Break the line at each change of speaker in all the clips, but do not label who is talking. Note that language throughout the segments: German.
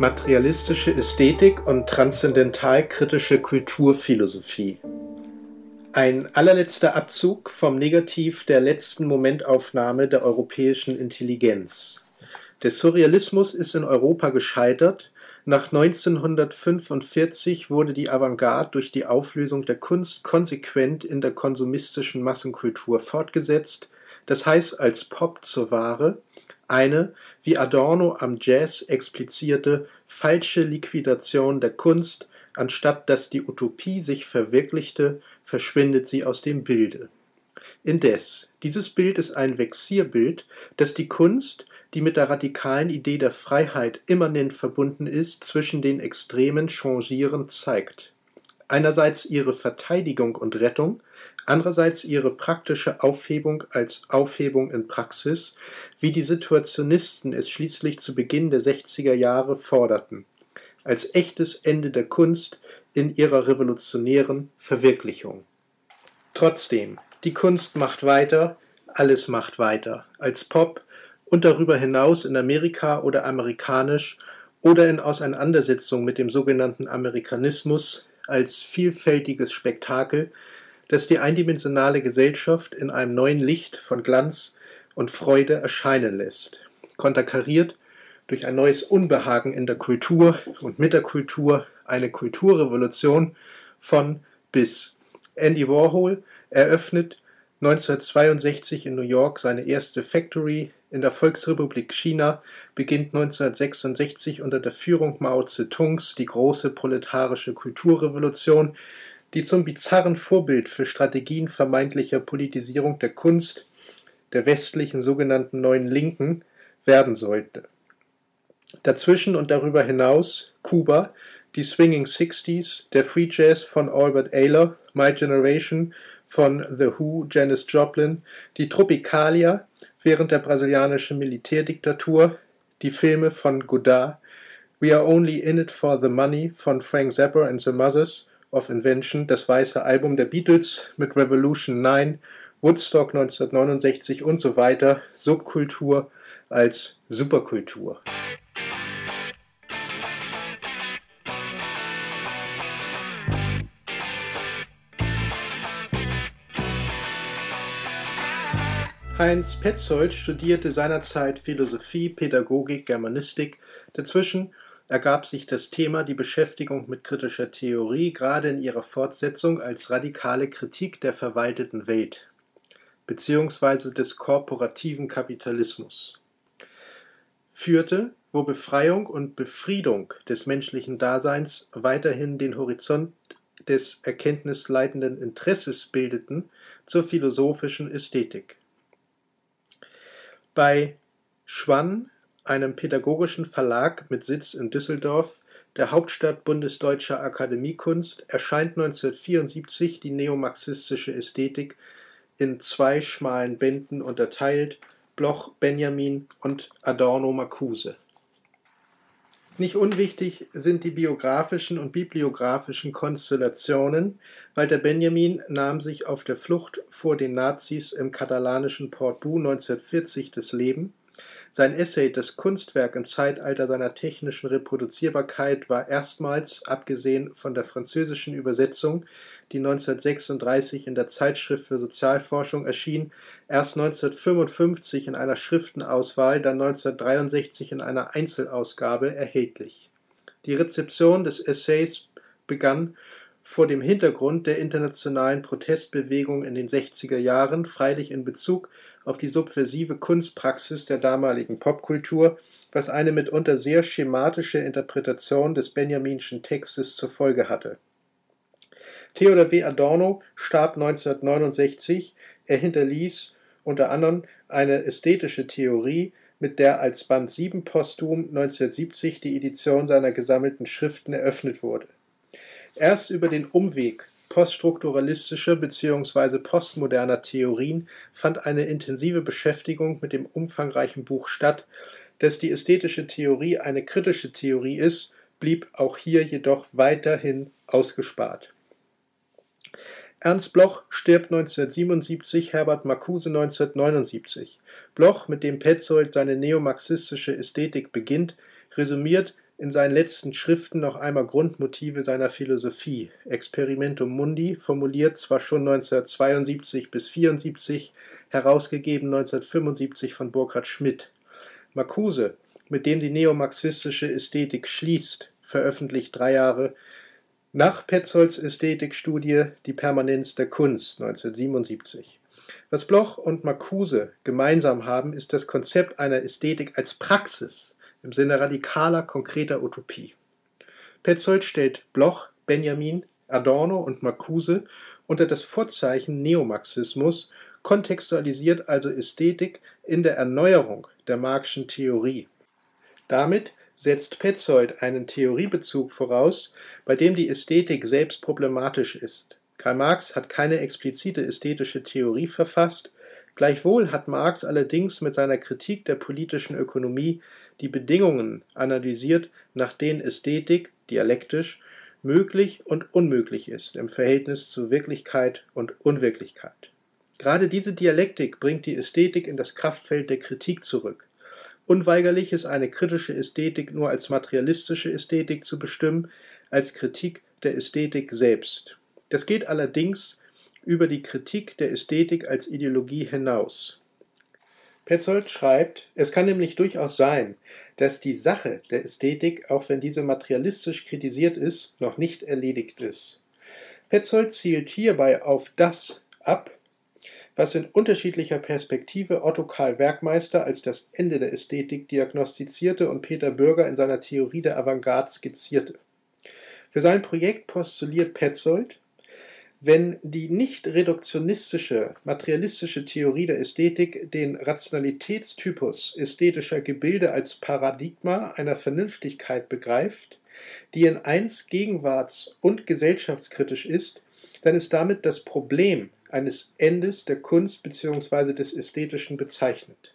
Materialistische Ästhetik und transzendental-kritische Kulturphilosophie. Ein allerletzter Abzug vom Negativ der letzten Momentaufnahme der europäischen Intelligenz. Der Surrealismus ist in Europa gescheitert. Nach 1945 wurde die Avantgarde durch die Auflösung der Kunst konsequent in der konsumistischen Massenkultur fortgesetzt, das heißt als Pop zur Ware, eine, wie Adorno am Jazz explizierte, falsche Liquidation der Kunst, anstatt dass die Utopie sich verwirklichte, verschwindet sie aus dem Bilde. Indes, dieses Bild ist ein Vexierbild, das die Kunst, die mit der radikalen Idee der Freiheit immanent verbunden ist, zwischen den Extremen changierend zeigt. Einerseits ihre Verteidigung und Rettung, andererseits ihre praktische Aufhebung als Aufhebung in Praxis, wie die Situationisten es schließlich zu Beginn der 60er Jahre forderten, als echtes Ende der Kunst in ihrer revolutionären Verwirklichung. Trotzdem, die Kunst macht weiter, alles macht weiter, als Pop und darüber hinaus in Amerika oder amerikanisch oder in Auseinandersetzung mit dem sogenannten Amerikanismus als vielfältiges Spektakel, das die eindimensionale Gesellschaft in einem neuen Licht von Glanz und Freude erscheinen lässt, konterkariert durch ein neues Unbehagen in der Kultur und mit der Kultur eine Kulturrevolution von bis. Andy Warhol eröffnet 1962 in New York seine erste Factory in der Volksrepublik China, beginnt 1966 unter der Führung Mao Zedongs die große proletarische Kulturrevolution, die zum bizarren Vorbild für Strategien vermeintlicher Politisierung der Kunst der westlichen sogenannten Neuen Linken werden sollte. Dazwischen und darüber hinaus Kuba, die Swinging Sixties, der Free Jazz von Albert Ayler, My Generation von The Who, Janis Joplin, die Tropicalia während der brasilianischen Militärdiktatur, die Filme von Godard, We Are Only In It for the Money von Frank Zappa and the Mothers of Invention, das weiße Album der Beatles mit Revolution 9, Woodstock 1969 und so weiter, Subkultur als Superkultur. Heinz Petzold studierte seinerzeit Philosophie, Pädagogik, Germanistik. Dazwischen ergab sich das Thema die Beschäftigung mit kritischer Theorie gerade in ihrer Fortsetzung als radikale Kritik der verwalteten Welt bzw. des korporativen Kapitalismus führte, wo Befreiung und Befriedung des menschlichen Daseins weiterhin den Horizont des erkenntnisleitenden Interesses bildeten, zur philosophischen Ästhetik. Bei Schwann einem pädagogischen Verlag mit Sitz in Düsseldorf, der Hauptstadt bundesdeutscher Akademiekunst, erscheint 1974 die neomarxistische Ästhetik in zwei schmalen Bänden unterteilt, Bloch, Benjamin und Adorno Marcuse. Nicht unwichtig sind die biografischen und bibliografischen Konstellationen. Walter Benjamin nahm sich auf der Flucht vor den Nazis im katalanischen Portbou 1940 das Leben. Sein Essay Das Kunstwerk im Zeitalter seiner technischen Reproduzierbarkeit war erstmals, abgesehen von der französischen Übersetzung, die 1936 in der Zeitschrift für Sozialforschung erschien, erst 1955 in einer Schriftenauswahl, dann 1963 in einer Einzelausgabe erhältlich. Die Rezeption des Essays begann vor dem Hintergrund der internationalen Protestbewegung in den 60er Jahren, freilich in Bezug auf die subversive Kunstpraxis der damaligen Popkultur, was eine mitunter sehr schematische Interpretation des Benjaminschen Textes zur Folge hatte. Theodor W. Adorno starb 1969. Er hinterließ unter anderem eine ästhetische Theorie, mit der als Band 7 posthum 1970 die Edition seiner gesammelten Schriften eröffnet wurde. Erst über den Umweg poststrukturalistischer bzw. postmoderner Theorien fand eine intensive Beschäftigung mit dem umfangreichen Buch statt. Dass die ästhetische Theorie eine kritische Theorie ist, blieb auch hier jedoch weiterhin ausgespart. Ernst Bloch stirbt 1977, Herbert Marcuse 1979. Bloch, mit dem Petzold seine neomarxistische Ästhetik beginnt, resümiert in seinen letzten Schriften noch einmal Grundmotive seiner Philosophie. Experimentum Mundi, formuliert zwar schon 1972 bis 1974, herausgegeben 1975 von Burkhard Schmidt. Marcuse, mit dem die neomarxistische Ästhetik schließt, veröffentlicht drei Jahre nach Petzolds Ästhetikstudie Die Permanenz der Kunst 1977. Was Bloch und Marcuse gemeinsam haben, ist das Konzept einer Ästhetik als Praxis im Sinne radikaler, konkreter Utopie. Petzold stellt Bloch, Benjamin, Adorno und Marcuse unter das Vorzeichen Neomarxismus, kontextualisiert also Ästhetik in der Erneuerung der Marxischen Theorie. Damit setzt Petzold einen Theoriebezug voraus, bei dem die Ästhetik selbst problematisch ist. Karl Marx hat keine explizite ästhetische Theorie verfasst, gleichwohl hat Marx allerdings mit seiner Kritik der politischen Ökonomie die Bedingungen analysiert, nach denen Ästhetik, dialektisch, möglich und unmöglich ist im Verhältnis zu Wirklichkeit und Unwirklichkeit. Gerade diese Dialektik bringt die Ästhetik in das Kraftfeld der Kritik zurück. Unweigerlich ist eine kritische Ästhetik nur als materialistische Ästhetik zu bestimmen, als Kritik der Ästhetik selbst. Das geht allerdings über die Kritik der Ästhetik als Ideologie hinaus. Petzold schreibt, es kann nämlich durchaus sein, dass die Sache der Ästhetik, auch wenn diese materialistisch kritisiert ist, noch nicht erledigt ist. Petzold zielt hierbei auf das ab, was in unterschiedlicher Perspektive Otto Karl Werkmeister als das Ende der Ästhetik diagnostizierte und Peter Bürger in seiner Theorie der Avantgarde skizzierte. Für sein Projekt postuliert Petzold, wenn die nicht reduktionistische, materialistische Theorie der Ästhetik den Rationalitätstypus ästhetischer Gebilde als Paradigma einer Vernünftigkeit begreift, die in eins gegenwarts- und gesellschaftskritisch ist, dann ist damit das Problem eines Endes der Kunst bzw. des Ästhetischen bezeichnet.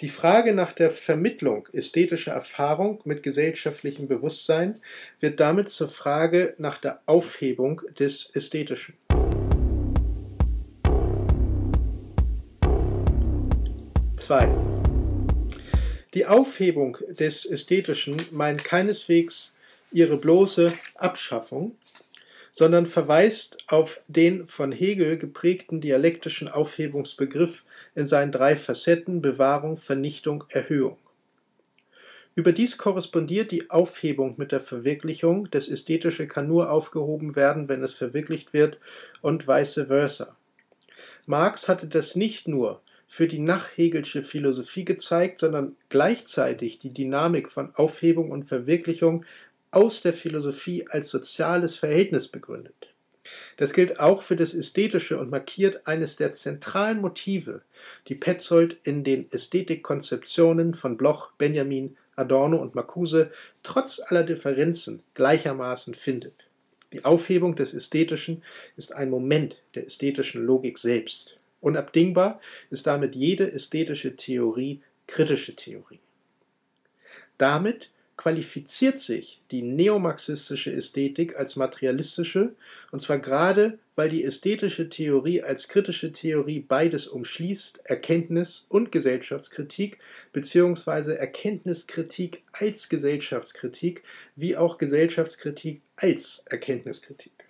Die Frage nach der Vermittlung ästhetischer Erfahrung mit gesellschaftlichem Bewusstsein wird damit zur Frage nach der Aufhebung des Ästhetischen. Zweitens. Die Aufhebung des Ästhetischen meint keineswegs ihre bloße Abschaffung, sondern verweist auf den von Hegel geprägten dialektischen Aufhebungsbegriff in seinen drei Facetten Bewahrung, Vernichtung, Erhöhung. Überdies korrespondiert die Aufhebung mit der Verwirklichung, das Ästhetische kann nur aufgehoben werden, wenn es verwirklicht wird, und vice versa. Marx hatte das nicht nur für die nachhegelsche Philosophie gezeigt, sondern gleichzeitig die Dynamik von Aufhebung und Verwirklichung aus der Philosophie als soziales Verhältnis begründet. Das gilt auch für das Ästhetische und markiert eines der zentralen Motive, die Petzold in den Ästhetikkonzeptionen von Bloch, Benjamin, Adorno und Marcuse trotz aller Differenzen gleichermaßen findet. Die Aufhebung des Ästhetischen ist ein Moment der ästhetischen Logik selbst. Unabdingbar ist damit jede ästhetische Theorie kritische Theorie. Damit qualifiziert sich die neomarxistische Ästhetik als materialistische, und zwar gerade, weil die ästhetische Theorie als kritische Theorie beides umschließt, Erkenntnis und Gesellschaftskritik, beziehungsweise Erkenntniskritik als Gesellschaftskritik, wie auch Gesellschaftskritik als Erkenntniskritik.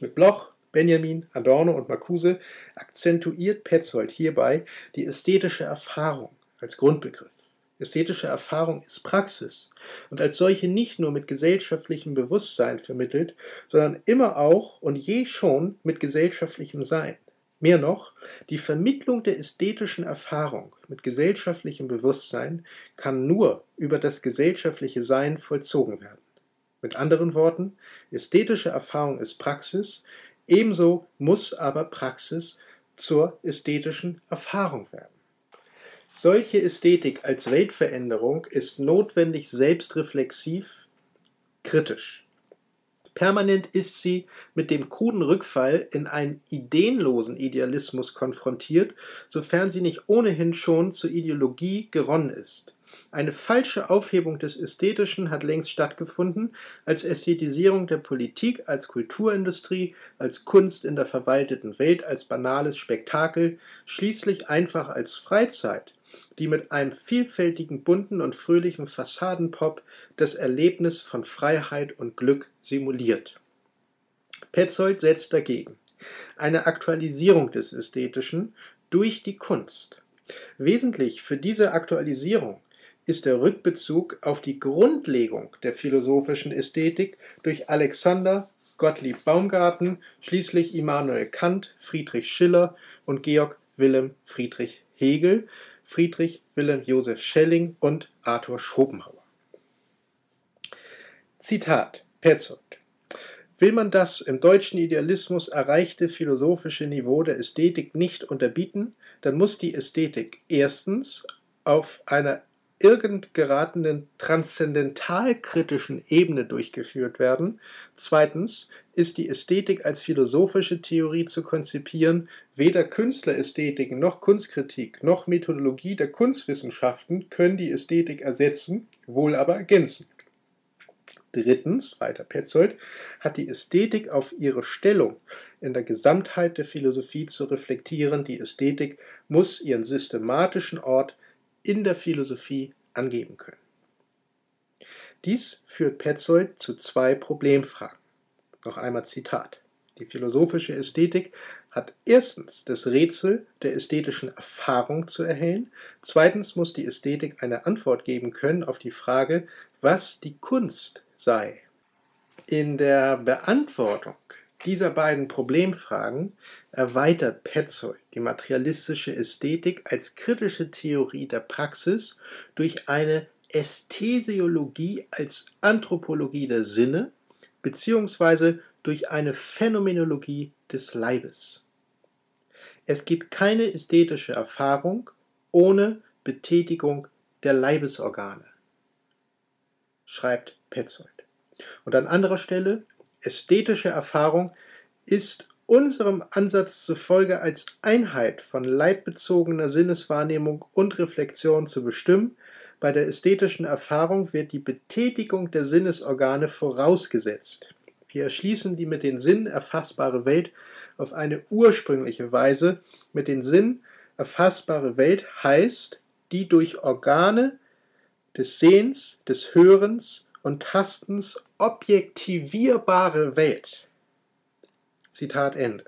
Mit Bloch, Benjamin, Adorno und Marcuse akzentuiert Petzold hierbei die ästhetische Erfahrung als Grundbegriff. Ästhetische Erfahrung ist Praxis und als solche nicht nur mit gesellschaftlichem Bewusstsein vermittelt, sondern immer auch und je schon mit gesellschaftlichem Sein. Mehr noch, die Vermittlung der ästhetischen Erfahrung mit gesellschaftlichem Bewusstsein kann nur über das gesellschaftliche Sein vollzogen werden. Mit anderen Worten, ästhetische Erfahrung ist Praxis, ebenso muss aber Praxis zur ästhetischen Erfahrung werden. Solche Ästhetik als Weltveränderung ist notwendig selbstreflexiv, kritisch. Permanent ist sie mit dem kruden Rückfall in einen ideenlosen Idealismus konfrontiert, sofern sie nicht ohnehin schon zur Ideologie geronnen ist. Eine falsche Aufhebung des Ästhetischen hat längst stattgefunden, als Ästhetisierung der Politik, als Kulturindustrie, als Kunst in der verwalteten Welt, als banales Spektakel, schließlich einfach als Freizeit die mit einem vielfältigen, bunten und fröhlichen Fassadenpop das Erlebnis von Freiheit und Glück simuliert. Petzold setzt dagegen eine Aktualisierung des Ästhetischen durch die Kunst. Wesentlich für diese Aktualisierung ist der Rückbezug auf die Grundlegung der philosophischen Ästhetik durch Alexander Gottlieb Baumgarten, schließlich Immanuel Kant, Friedrich Schiller und Georg Wilhelm Friedrich Hegel, Friedrich Wilhelm Joseph Schelling und Arthur Schopenhauer. Zitat Petzold Will man das im deutschen Idealismus erreichte philosophische Niveau der Ästhetik nicht unterbieten, dann muss die Ästhetik erstens auf einer irgend geratenen transzendentalkritischen Ebene durchgeführt werden. Zweitens ist die Ästhetik als philosophische Theorie zu konzipieren. Weder Künstlerästhetik noch Kunstkritik noch Methodologie der Kunstwissenschaften können die Ästhetik ersetzen, wohl aber ergänzen. Drittens, weiter Petzold, hat die Ästhetik auf ihre Stellung in der Gesamtheit der Philosophie zu reflektieren. Die Ästhetik muss ihren systematischen Ort in der Philosophie angeben können. Dies führt Petzold zu zwei Problemfragen. Noch einmal Zitat. Die philosophische Ästhetik hat erstens das Rätsel der ästhetischen Erfahrung zu erhellen, zweitens muss die Ästhetik eine Antwort geben können auf die Frage, was die Kunst sei. In der Beantwortung dieser beiden Problemfragen erweitert Petzold die materialistische Ästhetik als kritische Theorie der Praxis durch eine Ästhesiologie als Anthropologie der Sinne bzw. durch eine Phänomenologie des Leibes. Es gibt keine ästhetische Erfahrung ohne Betätigung der Leibesorgane, schreibt Petzold. Und an anderer Stelle Ästhetische Erfahrung ist unserem Ansatz zufolge als Einheit von leibbezogener Sinneswahrnehmung und Reflexion zu bestimmen. Bei der ästhetischen Erfahrung wird die Betätigung der Sinnesorgane vorausgesetzt. Wir erschließen die mit den Sinnen erfassbare Welt auf eine ursprüngliche Weise. Mit den Sinnen erfassbare Welt heißt die durch Organe des Sehens, des Hörens und Tastens objektivierbare Welt. Zitat Ende.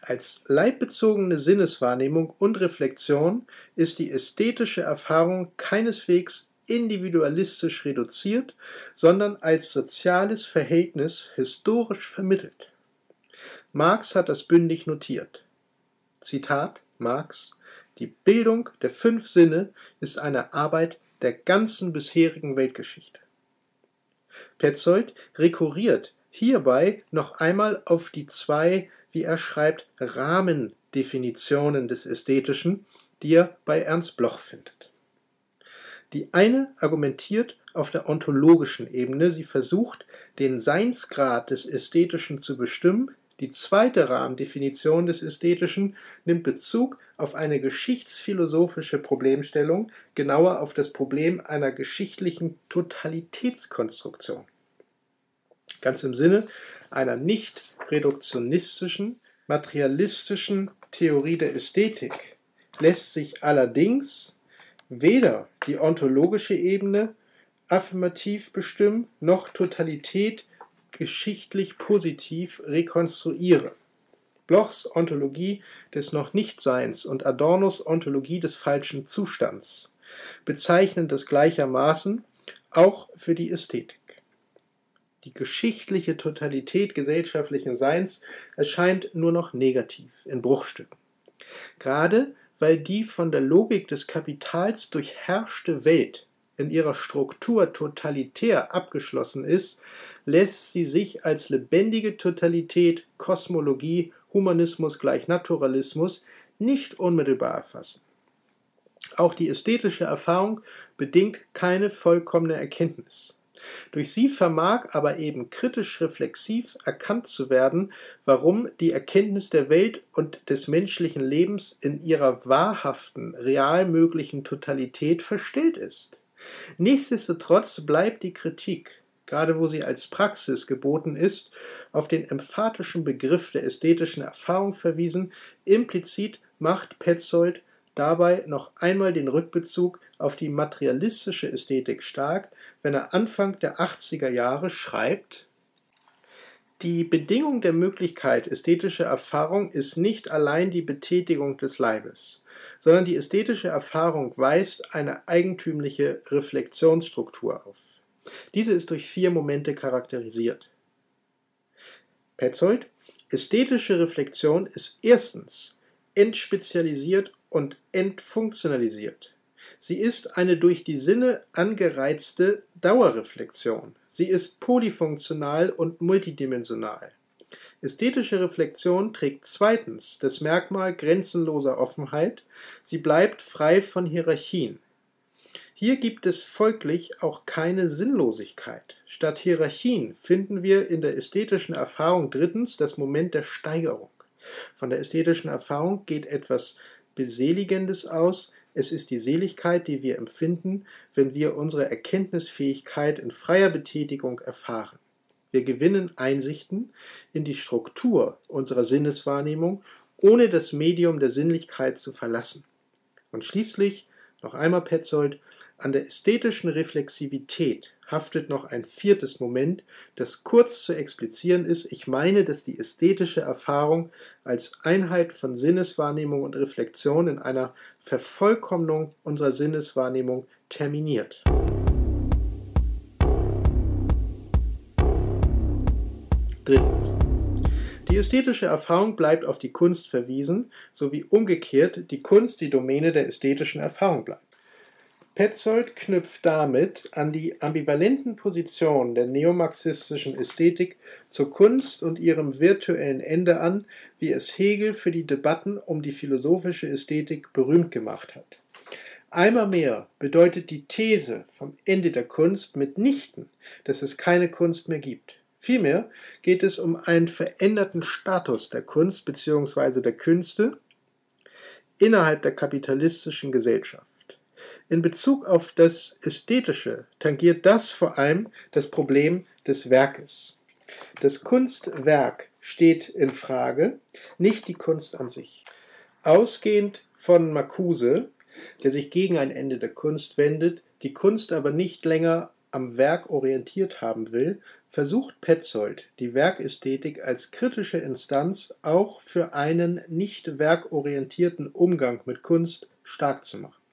Als leibbezogene Sinneswahrnehmung und Reflexion ist die ästhetische Erfahrung keineswegs individualistisch reduziert, sondern als soziales Verhältnis historisch vermittelt. Marx hat das bündig notiert. Zitat Marx Die Bildung der fünf Sinne ist eine Arbeit der ganzen bisherigen Weltgeschichte. Petzold rekurriert hierbei noch einmal auf die zwei, wie er schreibt, Rahmendefinitionen des Ästhetischen, die er bei Ernst Bloch findet. Die eine argumentiert auf der ontologischen Ebene, sie versucht, den Seinsgrad des Ästhetischen zu bestimmen, die zweite Rahmendefinition des Ästhetischen nimmt Bezug auf eine geschichtsphilosophische Problemstellung, genauer auf das Problem einer geschichtlichen Totalitätskonstruktion. Ganz im Sinne einer nicht reduktionistischen, materialistischen Theorie der Ästhetik lässt sich allerdings weder die ontologische Ebene affirmativ bestimmen, noch Totalität geschichtlich positiv rekonstruieren. Blochs Ontologie des Noch-Nichtseins und Adornos Ontologie des falschen Zustands bezeichnen das gleichermaßen auch für die Ästhetik. Die geschichtliche Totalität gesellschaftlichen Seins erscheint nur noch negativ in Bruchstücken. Gerade weil die von der Logik des Kapitals durchherrschte Welt in ihrer Struktur totalitär abgeschlossen ist, lässt sie sich als lebendige Totalität, Kosmologie, Humanismus gleich Naturalismus nicht unmittelbar erfassen. Auch die ästhetische Erfahrung bedingt keine vollkommene Erkenntnis. Durch sie vermag aber eben kritisch reflexiv erkannt zu werden, warum die Erkenntnis der Welt und des menschlichen Lebens in ihrer wahrhaften, real möglichen Totalität verstellt ist. Nichtsdestotrotz bleibt die Kritik, gerade wo sie als Praxis geboten ist, auf den emphatischen Begriff der ästhetischen Erfahrung verwiesen. Implizit macht Petzold dabei noch einmal den Rückbezug auf die materialistische Ästhetik stark, wenn er Anfang der 80er Jahre schreibt, die Bedingung der Möglichkeit ästhetischer Erfahrung ist nicht allein die Betätigung des Leibes, sondern die ästhetische Erfahrung weist eine eigentümliche Reflexionsstruktur auf. Diese ist durch vier Momente charakterisiert. Petzold, ästhetische Reflexion ist erstens entspezialisiert und entfunktionalisiert. Sie ist eine durch die Sinne angereizte Dauerreflexion. Sie ist polyfunktional und multidimensional. Ästhetische Reflexion trägt zweitens das Merkmal grenzenloser Offenheit. Sie bleibt frei von Hierarchien. Hier gibt es folglich auch keine Sinnlosigkeit. Statt Hierarchien finden wir in der ästhetischen Erfahrung drittens das Moment der Steigerung. Von der ästhetischen Erfahrung geht etwas Beseligendes aus, es ist die Seligkeit, die wir empfinden, wenn wir unsere Erkenntnisfähigkeit in freier Betätigung erfahren. Wir gewinnen Einsichten in die Struktur unserer Sinneswahrnehmung, ohne das Medium der Sinnlichkeit zu verlassen. Und schließlich, noch einmal Petzold, an der ästhetischen Reflexivität haftet noch ein viertes Moment, das kurz zu explizieren ist. Ich meine, dass die ästhetische Erfahrung als Einheit von Sinneswahrnehmung und Reflexion in einer Vervollkommnung unserer Sinneswahrnehmung terminiert. Drittens. Die ästhetische Erfahrung bleibt auf die Kunst verwiesen, sowie umgekehrt die Kunst die Domäne der ästhetischen Erfahrung bleibt. Petzold knüpft damit an die ambivalenten Positionen der neomarxistischen Ästhetik zur Kunst und ihrem virtuellen Ende an, wie es Hegel für die Debatten um die philosophische Ästhetik berühmt gemacht hat. Einmal mehr bedeutet die These vom Ende der Kunst mitnichten, dass es keine Kunst mehr gibt. Vielmehr geht es um einen veränderten Status der Kunst bzw. der Künste innerhalb der kapitalistischen Gesellschaft. In Bezug auf das Ästhetische tangiert das vor allem das Problem des Werkes. Das Kunstwerk steht in Frage, nicht die Kunst an sich. Ausgehend von Marcuse, der sich gegen ein Ende der Kunst wendet, die Kunst aber nicht länger am Werk orientiert haben will, versucht Petzold, die Werkästhetik als kritische Instanz auch für einen nicht werkorientierten Umgang mit Kunst stark zu machen.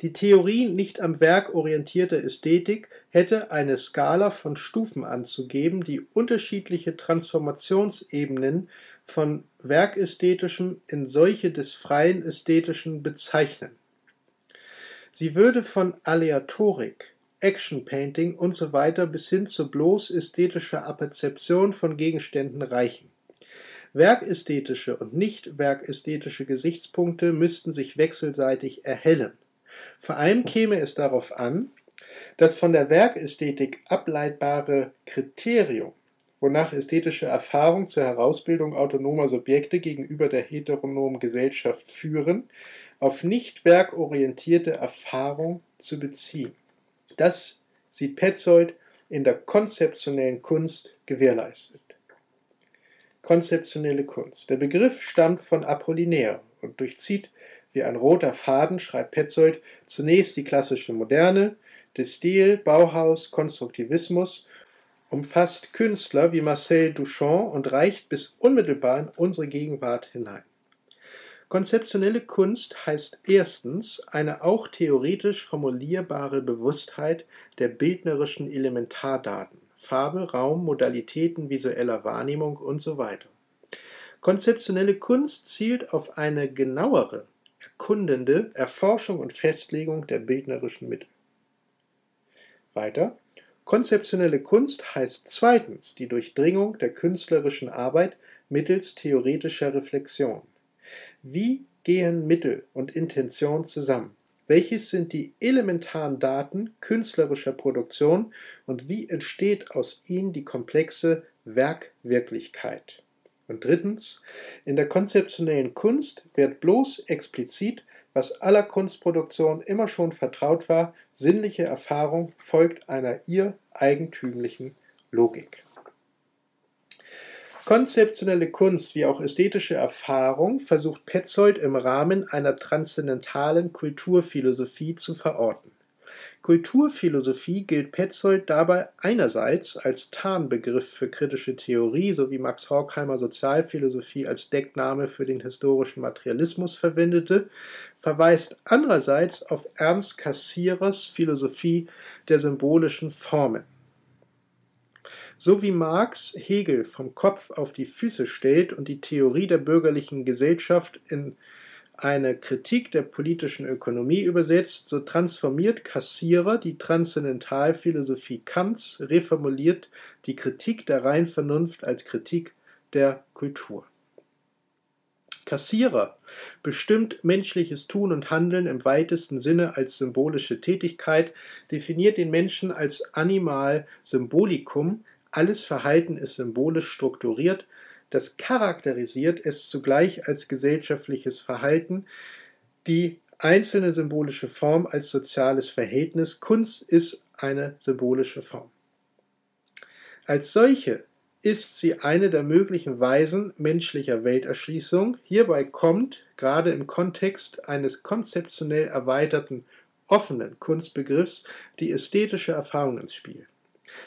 Die Theorie nicht am Werk orientierter Ästhetik hätte eine Skala von Stufen anzugeben, die unterschiedliche Transformationsebenen von Werkästhetischem in solche des freien Ästhetischen bezeichnen. Sie würde von Aleatorik, Action Painting usw. bis hin zu bloß ästhetischer Apperzeption von Gegenständen reichen. Werkästhetische und nicht werkästhetische Gesichtspunkte müssten sich wechselseitig erhellen. Vor allem käme es darauf an, das von der Werkästhetik ableitbare Kriterium, wonach ästhetische Erfahrung zur Herausbildung autonomer Subjekte gegenüber der heteronomen Gesellschaft führen, auf nicht werkorientierte Erfahrung zu beziehen. Das sieht Petzold in der konzeptionellen Kunst gewährleistet. Konzeptionelle Kunst. Der Begriff stammt von Apollinaire und durchzieht wie ein roter Faden schreibt Petzold zunächst die klassische Moderne, der Stil, Bauhaus, Konstruktivismus, umfasst Künstler wie Marcel Duchamp und reicht bis unmittelbar in unsere Gegenwart hinein. Konzeptionelle Kunst heißt erstens eine auch theoretisch formulierbare Bewusstheit der bildnerischen Elementardaten, Farbe, Raum, Modalitäten visueller Wahrnehmung usw. So Konzeptionelle Kunst zielt auf eine genauere erkundende Erforschung und Festlegung der bildnerischen Mittel. Weiter, konzeptionelle Kunst heißt zweitens die Durchdringung der künstlerischen Arbeit mittels theoretischer Reflexion. Wie gehen Mittel und Intention zusammen? Welches sind die elementaren Daten künstlerischer Produktion und wie entsteht aus ihnen die komplexe Werkwirklichkeit? Und drittens, in der konzeptionellen Kunst wird bloß explizit, was aller Kunstproduktion immer schon vertraut war, sinnliche Erfahrung folgt einer ihr eigentümlichen Logik. Konzeptionelle Kunst wie auch ästhetische Erfahrung versucht Petzold im Rahmen einer transzendentalen Kulturphilosophie zu verorten. Kulturphilosophie gilt Petzold dabei einerseits als Tarnbegriff für kritische Theorie sowie Max Horkheimer Sozialphilosophie als Deckname für den historischen Materialismus verwendete, verweist andererseits auf Ernst Cassierers Philosophie der symbolischen Formen. So wie Marx Hegel vom Kopf auf die Füße stellt und die Theorie der bürgerlichen Gesellschaft in eine Kritik der politischen Ökonomie übersetzt, so transformiert Kassierer die Transzendentalphilosophie Kants, reformuliert die Kritik der Reinvernunft als Kritik der Kultur. Kassierer bestimmt menschliches Tun und Handeln im weitesten Sinne als symbolische Tätigkeit, definiert den Menschen als Animal Symbolicum, alles Verhalten ist symbolisch strukturiert, das charakterisiert es zugleich als gesellschaftliches Verhalten, die einzelne symbolische Form als soziales Verhältnis. Kunst ist eine symbolische Form. Als solche ist sie eine der möglichen Weisen menschlicher Welterschließung. Hierbei kommt, gerade im Kontext eines konzeptionell erweiterten offenen Kunstbegriffs, die ästhetische Erfahrung ins Spiel.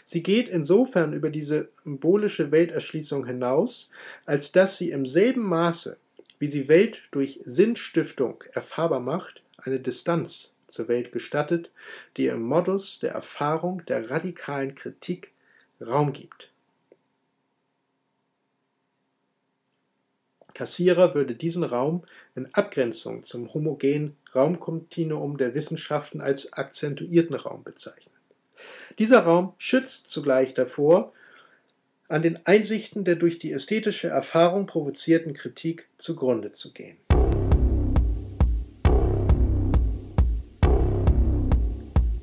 Sie geht insofern über diese symbolische Welterschließung hinaus, als dass sie im selben Maße, wie sie Welt durch Sinnstiftung erfahrbar macht, eine Distanz zur Welt gestattet, die im Modus der Erfahrung der radikalen Kritik Raum gibt. Kassierer würde diesen Raum in Abgrenzung zum homogenen Raumkontinuum der Wissenschaften als akzentuierten Raum bezeichnen. Dieser Raum schützt zugleich davor, an den Einsichten der durch die ästhetische Erfahrung provozierten Kritik zugrunde zu gehen.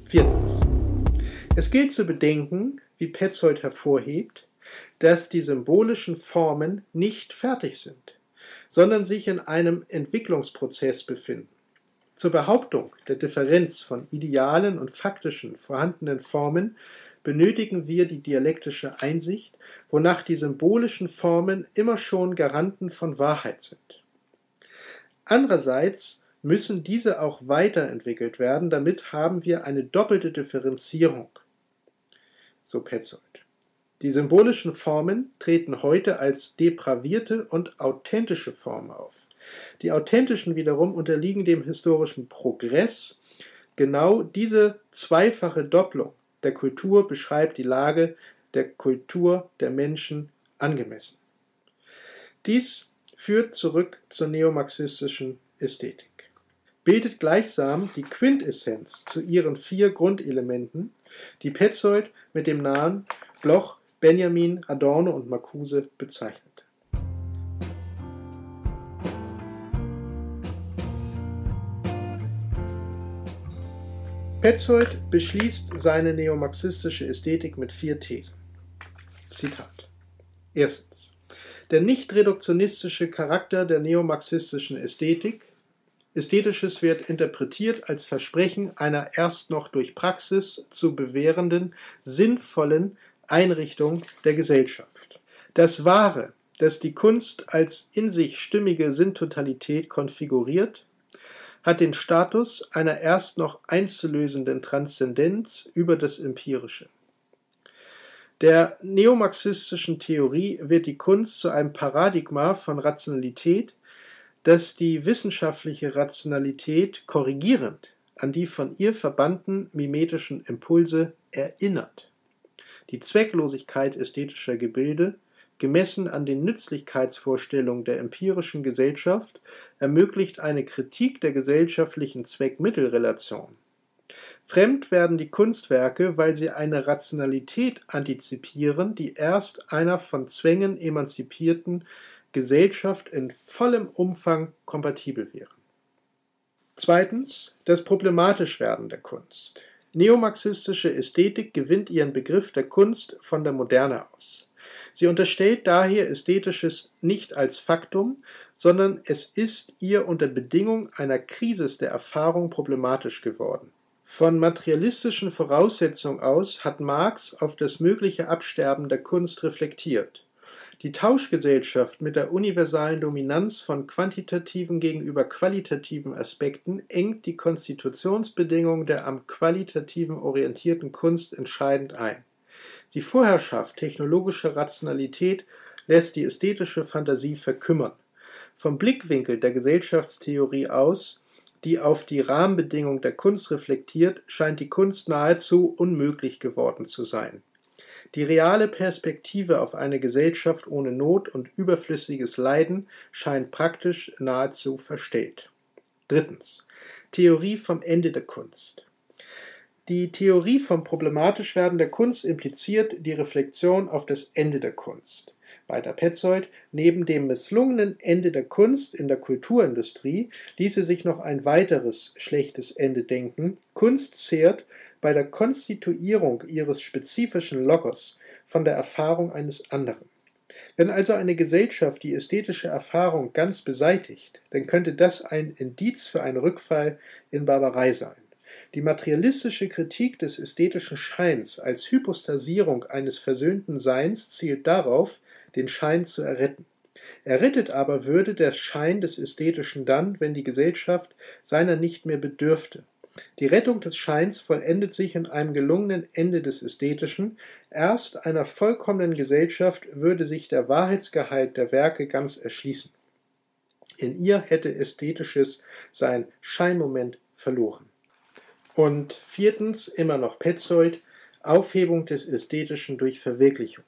Viertens. Es gilt zu bedenken, wie Petzold hervorhebt, dass die symbolischen Formen nicht fertig sind, sondern sich in einem Entwicklungsprozess befinden. Zur Behauptung der Differenz von idealen und faktischen vorhandenen Formen benötigen wir die dialektische Einsicht, wonach die symbolischen Formen immer schon Garanten von Wahrheit sind. Andererseits müssen diese auch weiterentwickelt werden, damit haben wir eine doppelte Differenzierung. So Petzold. Die symbolischen Formen treten heute als depravierte und authentische Formen auf. Die authentischen wiederum unterliegen dem historischen Progress. Genau diese zweifache Doppelung der Kultur beschreibt die Lage der Kultur der Menschen angemessen. Dies führt zurück zur neomarxistischen Ästhetik. Bildet gleichsam die Quintessenz zu ihren vier Grundelementen, die Petzold mit dem Namen Bloch, Benjamin, Adorno und Marcuse bezeichnet. Petzold beschließt seine neomarxistische Ästhetik mit vier Thesen. Zitat. Erstens. Der nicht reduktionistische Charakter der neomarxistischen Ästhetik. Ästhetisches wird interpretiert als Versprechen einer erst noch durch Praxis zu bewährenden, sinnvollen Einrichtung der Gesellschaft. Das Wahre, das die Kunst als in sich stimmige Sinntotalität konfiguriert, hat den Status einer erst noch einzulösenden Transzendenz über das Empirische. Der neomarxistischen Theorie wird die Kunst zu einem Paradigma von Rationalität, das die wissenschaftliche Rationalität korrigierend an die von ihr verbannten mimetischen Impulse erinnert. Die Zwecklosigkeit ästhetischer Gebilde gemessen an den Nützlichkeitsvorstellungen der empirischen Gesellschaft, ermöglicht eine Kritik der gesellschaftlichen Zweck-Mittel-Relation. Fremd werden die Kunstwerke, weil sie eine Rationalität antizipieren, die erst einer von Zwängen emanzipierten Gesellschaft in vollem Umfang kompatibel wäre. Zweitens das Problematischwerden der Kunst. Neomarxistische Ästhetik gewinnt ihren Begriff der Kunst von der Moderne aus. Sie unterstellt daher Ästhetisches nicht als Faktum, sondern es ist ihr unter Bedingung einer Krise der Erfahrung problematisch geworden. Von materialistischen Voraussetzungen aus hat Marx auf das mögliche Absterben der Kunst reflektiert. Die Tauschgesellschaft mit der universalen Dominanz von quantitativen gegenüber qualitativen Aspekten engt die Konstitutionsbedingungen der am qualitativen orientierten Kunst entscheidend ein. Die Vorherrschaft technologischer Rationalität lässt die ästhetische Fantasie verkümmern. Vom Blickwinkel der Gesellschaftstheorie aus, die auf die Rahmenbedingungen der Kunst reflektiert, scheint die Kunst nahezu unmöglich geworden zu sein. Die reale Perspektive auf eine Gesellschaft ohne Not und überflüssiges Leiden scheint praktisch nahezu verstellt. Drittens. Theorie vom Ende der Kunst. Die Theorie vom Problematischwerden der Kunst impliziert die Reflexion auf das Ende der Kunst. Weiter Petzold, neben dem misslungenen Ende der Kunst in der Kulturindustrie ließe sich noch ein weiteres schlechtes Ende denken. Kunst zehrt bei der Konstituierung ihres spezifischen Logos von der Erfahrung eines anderen. Wenn also eine Gesellschaft die ästhetische Erfahrung ganz beseitigt, dann könnte das ein Indiz für einen Rückfall in Barbarei sein. Die materialistische Kritik des ästhetischen Scheins als Hypostasierung eines versöhnten Seins zielt darauf, den Schein zu erretten. Errettet aber würde der Schein des Ästhetischen dann, wenn die Gesellschaft seiner nicht mehr bedürfte. Die Rettung des Scheins vollendet sich in einem gelungenen Ende des Ästhetischen. Erst einer vollkommenen Gesellschaft würde sich der Wahrheitsgehalt der Werke ganz erschließen. In ihr hätte Ästhetisches sein Scheinmoment verloren. Und viertens, immer noch Petzold, Aufhebung des Ästhetischen durch Verwirklichung.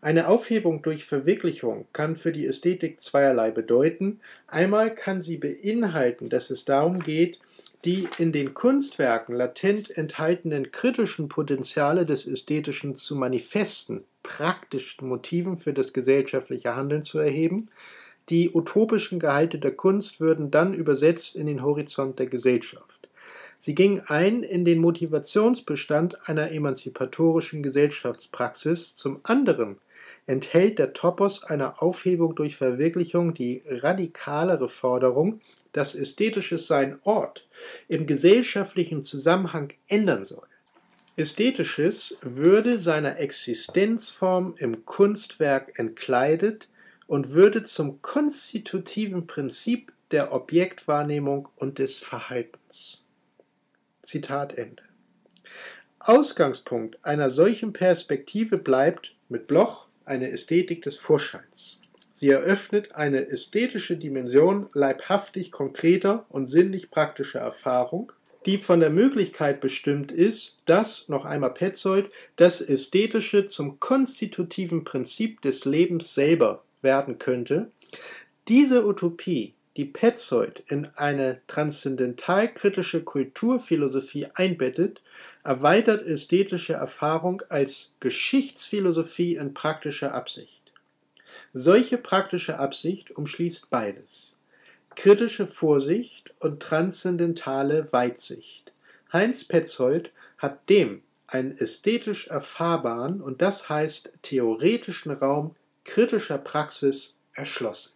Eine Aufhebung durch Verwirklichung kann für die Ästhetik zweierlei bedeuten. Einmal kann sie beinhalten, dass es darum geht, die in den Kunstwerken latent enthaltenen kritischen Potenziale des Ästhetischen zu manifesten, praktischen Motiven für das gesellschaftliche Handeln zu erheben. Die utopischen Gehalte der Kunst würden dann übersetzt in den Horizont der Gesellschaft. Sie ging ein in den Motivationsbestand einer emanzipatorischen Gesellschaftspraxis, zum anderen enthält der Topos einer Aufhebung durch Verwirklichung die radikalere Forderung, dass ästhetisches sein Ort im gesellschaftlichen Zusammenhang ändern soll. Ästhetisches würde seiner Existenzform im Kunstwerk entkleidet und würde zum konstitutiven Prinzip der Objektwahrnehmung und des Verhaltens. Zitat Ende. Ausgangspunkt einer solchen Perspektive bleibt mit Bloch eine Ästhetik des Vorscheins. Sie eröffnet eine ästhetische Dimension leibhaftig konkreter und sinnlich praktischer Erfahrung, die von der Möglichkeit bestimmt ist, dass, noch einmal Petzold, das Ästhetische zum konstitutiven Prinzip des Lebens selber werden könnte. Diese Utopie, die Petzold in eine transzendentalkritische Kulturphilosophie einbettet, erweitert ästhetische Erfahrung als Geschichtsphilosophie in praktischer Absicht. Solche praktische Absicht umschließt beides. Kritische Vorsicht und transzendentale Weitsicht. Heinz Petzold hat dem einen ästhetisch erfahrbaren und das heißt theoretischen Raum kritischer Praxis erschlossen.